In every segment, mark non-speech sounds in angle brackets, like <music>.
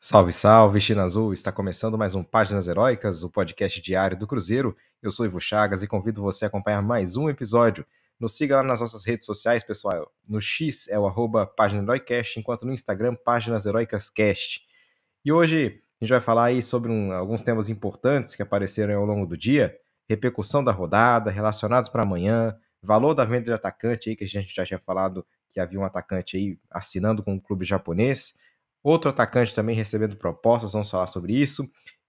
Salve, salve, China Azul! Está começando mais um Páginas Heróicas, o podcast diário do Cruzeiro. Eu sou Ivo Chagas e convido você a acompanhar mais um episódio. Nos siga lá nas nossas redes sociais, pessoal. No X é o arroba Página Heroicast, enquanto no Instagram, Páginas Heroicas Cast. E hoje a gente vai falar aí sobre um, alguns temas importantes que apareceram ao longo do dia, repercussão da rodada, relacionados para amanhã, valor da venda de atacante aí, que a gente já tinha falado que havia um atacante aí assinando com um clube japonês, Outro atacante também recebendo propostas, vamos falar sobre isso.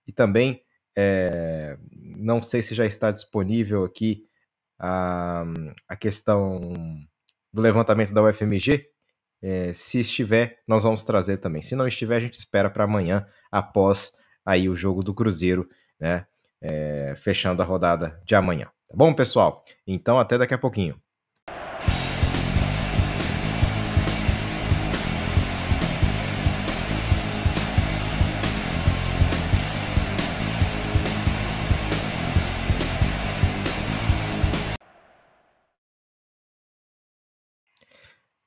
E também, é, não sei se já está disponível aqui a, a questão do levantamento da UFMG. É, se estiver, nós vamos trazer também. Se não estiver, a gente espera para amanhã, após aí o jogo do Cruzeiro, né? É, fechando a rodada de amanhã. Tá bom, pessoal? Então, até daqui a pouquinho.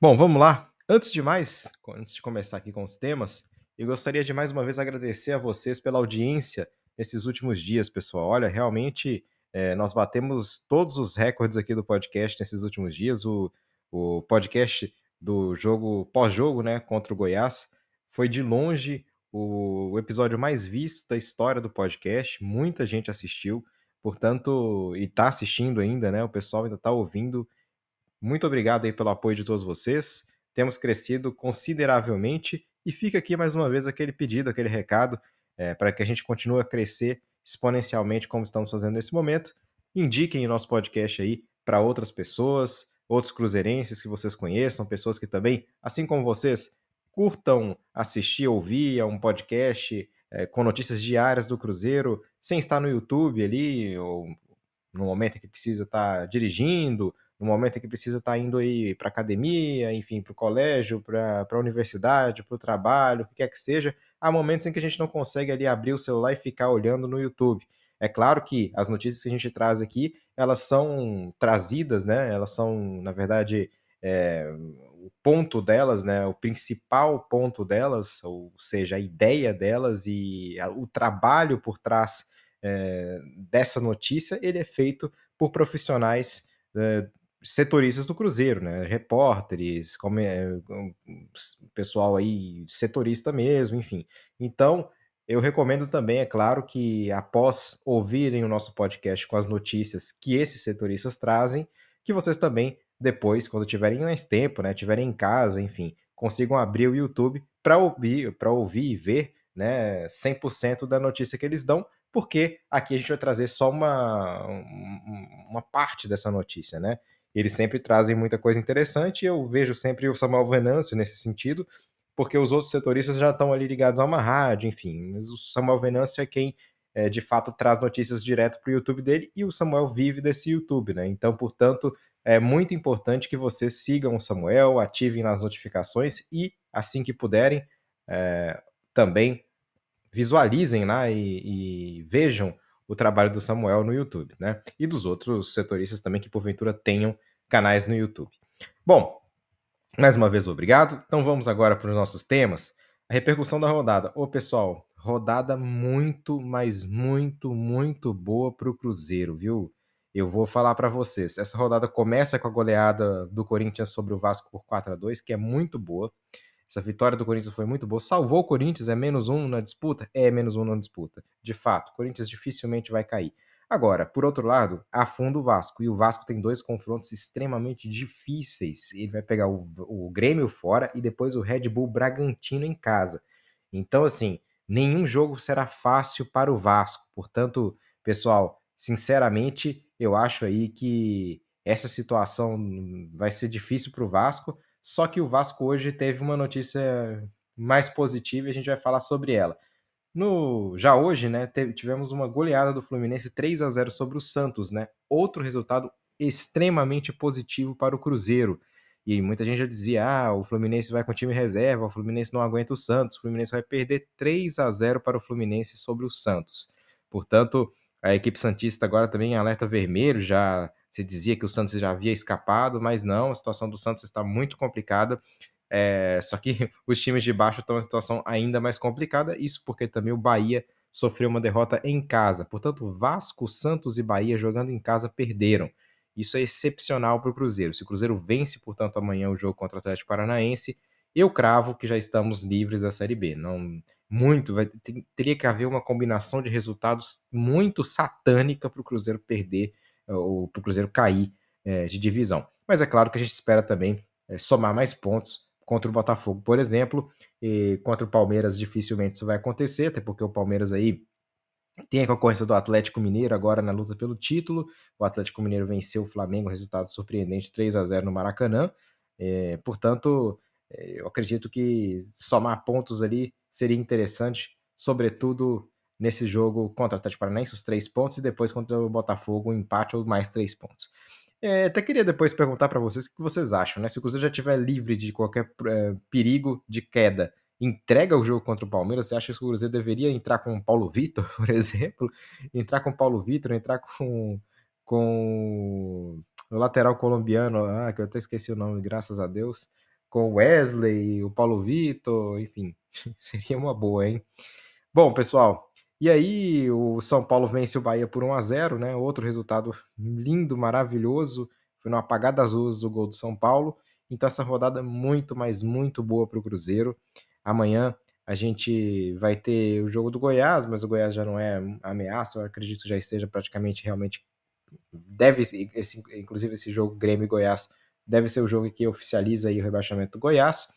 Bom, vamos lá. Antes de mais, antes de começar aqui com os temas, eu gostaria de mais uma vez agradecer a vocês pela audiência nesses últimos dias, pessoal. Olha, realmente é, nós batemos todos os recordes aqui do podcast nesses últimos dias. O, o podcast do jogo pós-jogo, né, contra o Goiás, foi de longe o, episódio mais visto da história do podcast. Muita gente assistiu, portanto, e está assistindo ainda, né? O pessoal ainda está ouvindo muito obrigado aí pelo apoio de todos vocês. Temos crescido consideravelmente e fica aqui mais uma vez aquele pedido, aquele recado é, para que a gente continue a crescer exponencialmente como estamos fazendo nesse momento. Indiquem o nosso podcast aí para outras pessoas, outros cruzeirenses que vocês conheçam, pessoas que também, assim como vocês, curtam assistir, ouvir a um podcast é, com notícias diárias do Cruzeiro, sem estar no YouTube ali, ou no momento em que precisa estar dirigindo, no momento em que precisa estar tá indo aí para academia, enfim, para o colégio, para a universidade, para o trabalho, o que quer que seja, há momentos em que a gente não consegue ali abrir o celular e ficar olhando no YouTube. É claro que as notícias que a gente traz aqui, elas são trazidas, né? Elas são, na verdade, é, o ponto delas, né? O principal ponto delas, ou seja, a ideia delas e a, o trabalho por trás é, dessa notícia, ele é feito por profissionais é, setoristas do Cruzeiro, né? Repórteres, como é, pessoal aí setorista mesmo, enfim. Então, eu recomendo também, é claro, que após ouvirem o nosso podcast com as notícias que esses setoristas trazem, que vocês também depois, quando tiverem mais tempo, né, tiverem em casa, enfim, consigam abrir o YouTube para ouvir, para ouvir e ver, né, 100% da notícia que eles dão, porque aqui a gente vai trazer só uma, uma parte dessa notícia, né? Eles sempre trazem muita coisa interessante e eu vejo sempre o Samuel Venâncio nesse sentido, porque os outros setoristas já estão ali ligados a uma rádio, enfim. Mas o Samuel Venâncio é quem é, de fato traz notícias direto para o YouTube dele e o Samuel vive desse YouTube, né? Então, portanto, é muito importante que vocês sigam o Samuel, ativem nas notificações e, assim que puderem, é, também visualizem lá e, e vejam o trabalho do Samuel no YouTube, né? E dos outros setoristas também que porventura tenham canais no YouTube. Bom, mais uma vez obrigado. Então vamos agora para os nossos temas. A repercussão da rodada. Ô pessoal, rodada muito, mas muito, muito boa para o Cruzeiro, viu? Eu vou falar para vocês. Essa rodada começa com a goleada do Corinthians sobre o Vasco por 4 a 2 que é muito boa. Essa vitória do Corinthians foi muito boa. Salvou o Corinthians, é menos um na disputa? É menos um na disputa. De fato, o Corinthians dificilmente vai cair. Agora, por outro lado, afunda o Vasco. E o Vasco tem dois confrontos extremamente difíceis. Ele vai pegar o, o Grêmio fora e depois o Red Bull Bragantino em casa. Então, assim, nenhum jogo será fácil para o Vasco. Portanto, pessoal, sinceramente, eu acho aí que essa situação vai ser difícil para o Vasco. Só que o Vasco hoje teve uma notícia mais positiva e a gente vai falar sobre ela. No, já hoje, né, tivemos uma goleada do Fluminense 3 a 0 sobre o Santos, né? Outro resultado extremamente positivo para o Cruzeiro. E muita gente já dizia: "Ah, o Fluminense vai com time reserva, o Fluminense não aguenta o Santos, o Fluminense vai perder 3 a 0 para o Fluminense sobre o Santos". Portanto, a equipe santista agora também em alerta vermelho, já se dizia que o Santos já havia escapado, mas não, a situação do Santos está muito complicada. É, só que <laughs> os times de baixo estão em situação ainda mais complicada, isso porque também o Bahia sofreu uma derrota em casa. Portanto, Vasco, Santos e Bahia jogando em casa perderam. Isso é excepcional para o Cruzeiro. Se o Cruzeiro vence, portanto, amanhã o jogo contra o Atlético Paranaense, eu cravo que já estamos livres da Série B. Não muito, vai, teria que haver uma combinação de resultados muito satânica para o Cruzeiro perder ou para o Cruzeiro cair é, de divisão. Mas é claro que a gente espera também é, somar mais pontos contra o Botafogo, por exemplo, e contra o Palmeiras dificilmente isso vai acontecer, até porque o Palmeiras aí tem a concorrência do Atlético Mineiro agora na luta pelo título. O Atlético Mineiro venceu o Flamengo, resultado surpreendente 3 a 0 no Maracanã. É, portanto, eu acredito que somar pontos ali seria interessante, sobretudo nesse jogo contra o Atlético Paranaense, os três pontos, e depois contra o Botafogo, um empate ou mais três pontos. É, até queria depois perguntar para vocês o que vocês acham, né? Se o Cruzeiro já estiver livre de qualquer é, perigo de queda, entrega o jogo contra o Palmeiras, você acha que o Cruzeiro deveria entrar com o Paulo Vitor, <laughs> por exemplo? Entrar com o Paulo Vitor, entrar com, com o lateral colombiano, ah, que eu até esqueci o nome, graças a Deus, com o Wesley, o Paulo Vitor, enfim, <laughs> seria uma boa, hein? Bom, pessoal, e aí, o São Paulo vence o Bahia por 1 a 0 né? Outro resultado lindo, maravilhoso. Foi no apagar das luzes o gol do São Paulo. Então, essa rodada é muito, mas muito boa para o Cruzeiro. Amanhã a gente vai ter o jogo do Goiás, mas o Goiás já não é ameaça. Eu acredito que já esteja praticamente realmente. Deve, esse, inclusive, esse jogo Grêmio Goiás deve ser o jogo que oficializa o rebaixamento do Goiás.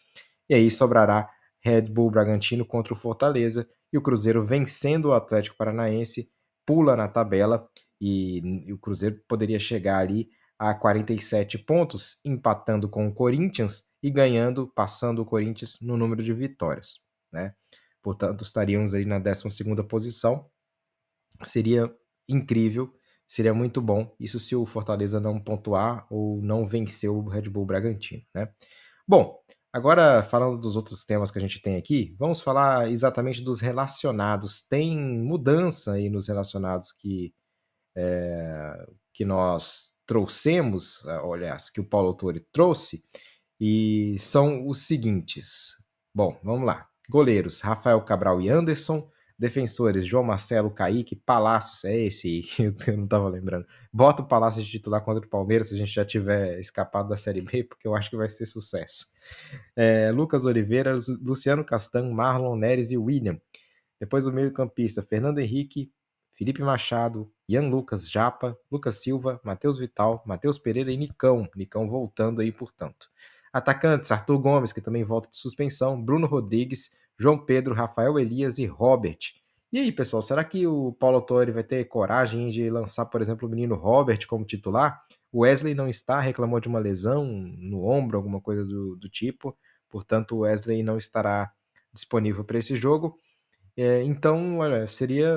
E aí sobrará Red Bull Bragantino contra o Fortaleza e o Cruzeiro vencendo o Atlético Paranaense pula na tabela e, e o Cruzeiro poderia chegar ali a 47 pontos, empatando com o Corinthians e ganhando, passando o Corinthians no número de vitórias, né? Portanto, estaríamos aí na 12 posição. Seria incrível, seria muito bom. Isso se o Fortaleza não pontuar ou não vencer o Red Bull Bragantino, né? Bom, Agora, falando dos outros temas que a gente tem aqui, vamos falar exatamente dos relacionados. Tem mudança aí nos relacionados que, é, que nós trouxemos, aliás, que o Paulo Autori trouxe, e são os seguintes. Bom, vamos lá. Goleiros, Rafael Cabral e Anderson. Defensores, João Marcelo, Kaique, Palácios, é esse <laughs> eu não estava lembrando. Bota o Palácio de titular contra o Palmeiras se a gente já tiver escapado da Série B, <laughs> porque eu acho que vai ser sucesso. É, Lucas Oliveira, Luciano Castan, Marlon Neres e William. Depois o meio-campista, Fernando Henrique, Felipe Machado, Ian Lucas, Japa, Lucas Silva, Matheus Vital, Matheus Pereira e Nicão. Nicão voltando aí, portanto. Atacantes, Arthur Gomes, que também volta de suspensão, Bruno Rodrigues, João Pedro, Rafael Elias e Robert. E aí, pessoal, será que o Paulo Autori vai ter coragem de lançar, por exemplo, o menino Robert como titular? O Wesley não está, reclamou de uma lesão no ombro, alguma coisa do, do tipo, portanto, o Wesley não estará disponível para esse jogo. É, então, olha, seria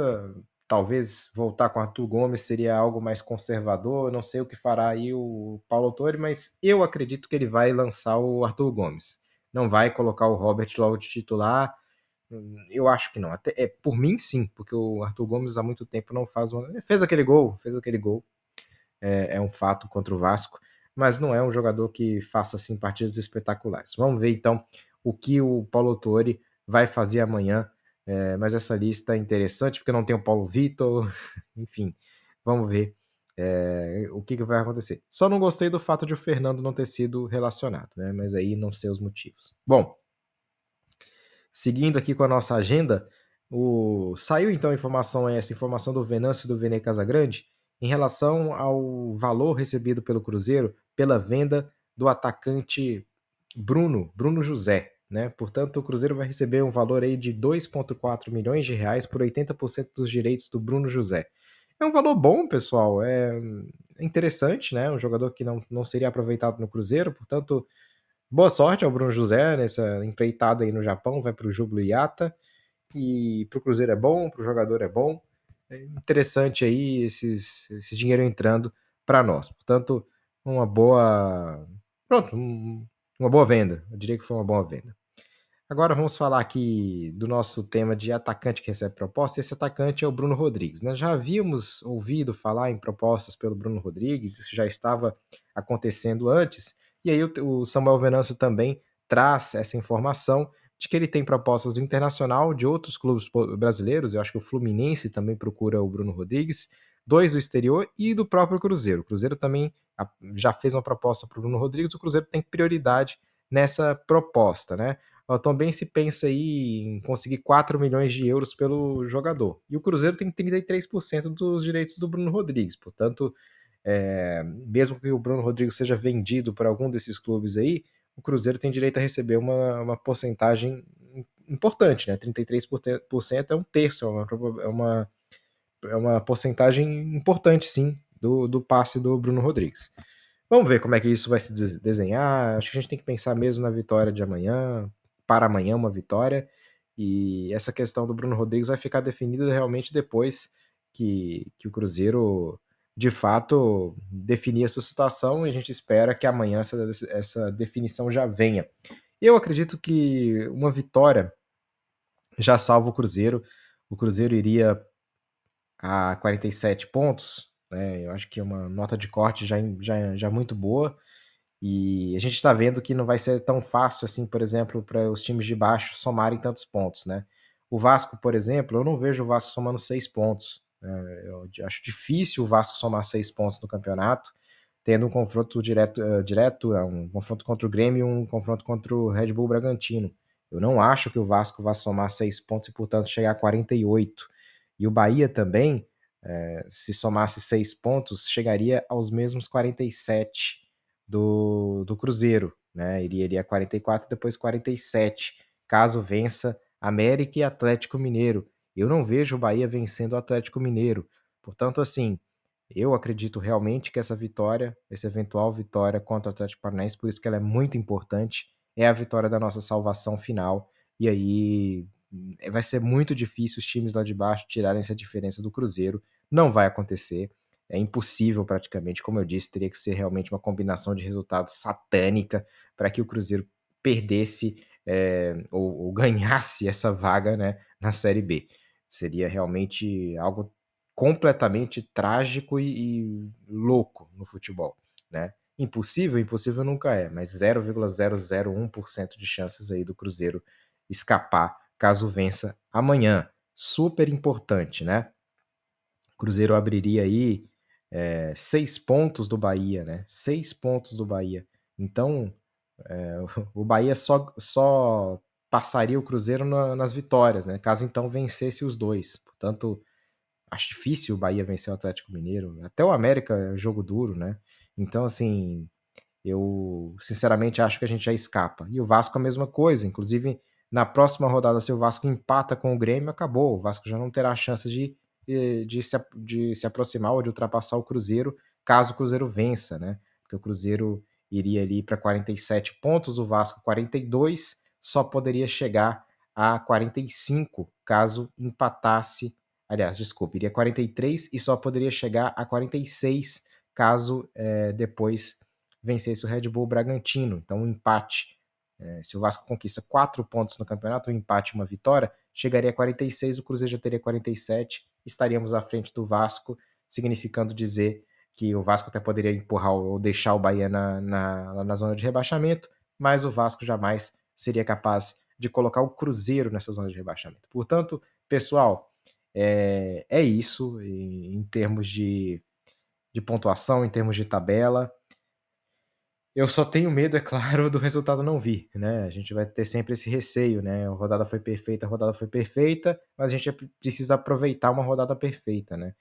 talvez voltar com Arthur Gomes seria algo mais conservador. Não sei o que fará aí o Paulo Autori, mas eu acredito que ele vai lançar o Arthur Gomes não vai colocar o Robert logo de titular. Eu acho que não. Até, é, por mim, sim, porque o Arthur Gomes há muito tempo não faz uma. Fez aquele gol, fez aquele gol. É, é um fato contra o Vasco, mas não é um jogador que faça assim partidas espetaculares. Vamos ver então o que o Paulo Autori vai fazer amanhã. É, mas essa lista é interessante porque não tem o Paulo Vitor, <laughs> enfim, vamos ver é, o que, que, vai acontecer. Só não gostei do fato de o Fernando não ter sido relacionado, né? Mas aí não sei os motivos. Bom, seguindo aqui com a nossa agenda, o... saiu então a informação, essa informação do Venâncio e do Vene Casagrande em relação ao valor recebido pelo Cruzeiro pela venda do atacante Bruno, Bruno José, né? Portanto, o Cruzeiro vai receber um valor aí de 2,4 milhões de reais por 80% dos direitos do Bruno José. É um valor bom, pessoal. É interessante, né? Um jogador que não, não seria aproveitado no Cruzeiro, portanto, boa sorte ao Bruno José nessa empreitada aí no Japão. Vai para o Júbilo Iata. E para o Cruzeiro é bom, para o jogador é bom. É interessante aí esses, esse dinheiro entrando para nós. Portanto, uma boa. Pronto, um, uma boa venda. Eu diria que foi uma boa venda. Agora vamos falar aqui do nosso tema de atacante que recebe proposta. Esse atacante é o Bruno Rodrigues. Nós já havíamos ouvido falar em propostas pelo Bruno Rodrigues, isso já estava acontecendo antes. E aí o Samuel Venâncio também traz essa informação de que ele tem propostas do Internacional, de outros clubes brasileiros, eu acho que o Fluminense também procura o Bruno Rodrigues, dois do exterior e do próprio Cruzeiro. O Cruzeiro também já fez uma proposta para o Bruno Rodrigues, o Cruzeiro tem prioridade nessa proposta, né? Também se pensa aí em conseguir 4 milhões de euros pelo jogador. E o Cruzeiro tem 33% dos direitos do Bruno Rodrigues, portanto, é, mesmo que o Bruno Rodrigues seja vendido para algum desses clubes aí, o Cruzeiro tem direito a receber uma, uma porcentagem importante, né? 33% é um terço, é uma, é uma é uma porcentagem importante, sim, do, do passe do Bruno Rodrigues. Vamos ver como é que isso vai se desenhar. Acho que a gente tem que pensar mesmo na vitória de amanhã, para amanhã uma vitória. E essa questão do Bruno Rodrigues vai ficar definida realmente depois que, que o Cruzeiro de fato definir essa situação e a gente espera que amanhã essa, essa definição já venha. Eu acredito que uma vitória já salva o Cruzeiro. O Cruzeiro iria a 47 pontos, né? Eu acho que é uma nota de corte já, já, já muito boa. E a gente está vendo que não vai ser tão fácil assim, por exemplo, para os times de baixo somarem tantos pontos, né? O Vasco, por exemplo, eu não vejo o Vasco somando seis pontos. Né? Eu acho difícil o Vasco somar seis pontos no campeonato, tendo um confronto direto, uh, direto é um confronto contra o Grêmio e um confronto contra o Red Bull Bragantino. Eu não acho que o Vasco vá somar seis pontos e, portanto, chegar a 48. E o Bahia também, é, se somasse seis pontos, chegaria aos mesmos 47 do, do Cruzeiro. Né? Iria, iria 44 depois 47, caso vença América e Atlético Mineiro. Eu não vejo o Bahia vencendo o Atlético Mineiro. Portanto, assim, eu acredito realmente que essa vitória, essa eventual vitória contra o Atlético Paranaense, por isso que ela é muito importante, é a vitória da nossa salvação final. E aí é, vai ser muito difícil os times lá de baixo tirarem essa diferença do Cruzeiro. Não vai acontecer. É impossível praticamente, como eu disse, teria que ser realmente uma combinação de resultados satânica para que o Cruzeiro perdesse é, ou, ou, <laughs> ganhasse essa vaga né, na Série B. Seria realmente algo completamente trágico e, e louco no futebol. Né? Impossível, impossível nunca é, mas 0,001% de chances aí do Cruzeiro escapar caso vença amanhã. Super importante, né? O Cruzeiro abriria aí é, seis pontos do Bahia, né? Seis pontos do Bahia. Então, é, <laughs> o Bahia só, só passaria o Cruzeiro na, nas vitórias, né? Caso então vencesse os dois. Portanto, acho difícil o Bahia vencer o Atlético Mineiro. Até o América é jogo duro, né? Então, assim, eu sinceramente acho que a gente já escapa. E o Vasco a mesma coisa. Inclusive, na próxima rodada, se o Vasco empata com o Grêmio, acabou. O Vasco já não terá chance de, de, se, de se aproximar ou de ultrapassar o Cruzeiro, caso o Cruzeiro vença, né? Porque o Cruzeiro iria ali para 47 pontos, o Vasco 42, só poderia chegar a 45 caso empatasse. Aliás, desculpe, iria 43 e só poderia chegar a 46 caso é, depois vencesse o Red Bull Bragantino. Então, um empate é, se o Vasco conquista quatro pontos no campeonato, um empate uma vitória, chegaria a 46, o Cruzeiro já teria 47, estaríamos à frente do Vasco, significando dizer que o Vasco até poderia empurrar ou deixar o Bahia na, na, na zona de rebaixamento, mas o Vasco jamais seria capaz de colocar o Cruzeiro nessa zona de rebaixamento. Portanto, pessoal, é, é isso em, em termos de, de pontuação, em termos de tabela. Eu só tenho medo, é claro, do resultado não vir, né? A gente vai ter sempre esse receio, né? A rodada foi perfeita, a rodada foi perfeita, mas a gente precisa aproveitar uma rodada perfeita, né?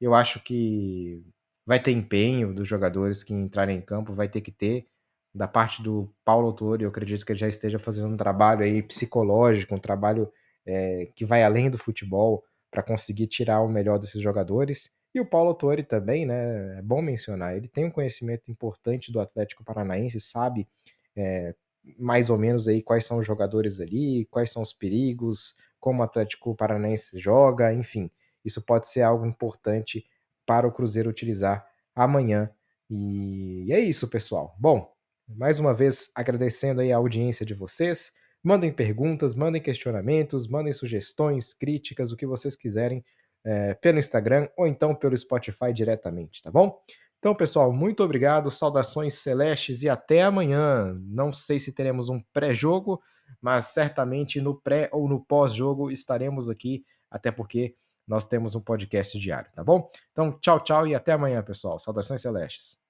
Eu acho que vai ter empenho dos jogadores que entrarem em campo, vai ter que ter. Da parte do Paulo Autori, eu acredito que ele já esteja fazendo um trabalho aí psicológico, um trabalho é, que vai além do futebol para conseguir tirar o melhor desses jogadores. E o Paulo Autori também, né? É bom mencionar, ele tem um conhecimento importante do Atlético Paranaense, sabe é, mais ou menos aí quais são os jogadores ali, quais são os perigos, como o Atlético Paranaense joga, enfim. Isso pode ser algo importante para o Cruzeiro utilizar amanhã. E é isso, pessoal. Bom, mais uma vez agradecendo aí a audiência de vocês. Mandem perguntas, mandem questionamentos, mandem sugestões, críticas, o que vocês quiserem é, pelo Instagram ou então pelo Spotify diretamente, tá bom? Então, pessoal, muito obrigado, saudações celestes e até amanhã. Não sei se teremos um pré-jogo, mas certamente no pré ou no pós-jogo estaremos aqui, até porque nós temos um podcast diário, tá bom? Então, tchau, tchau e até amanhã, pessoal. Saudações celestes.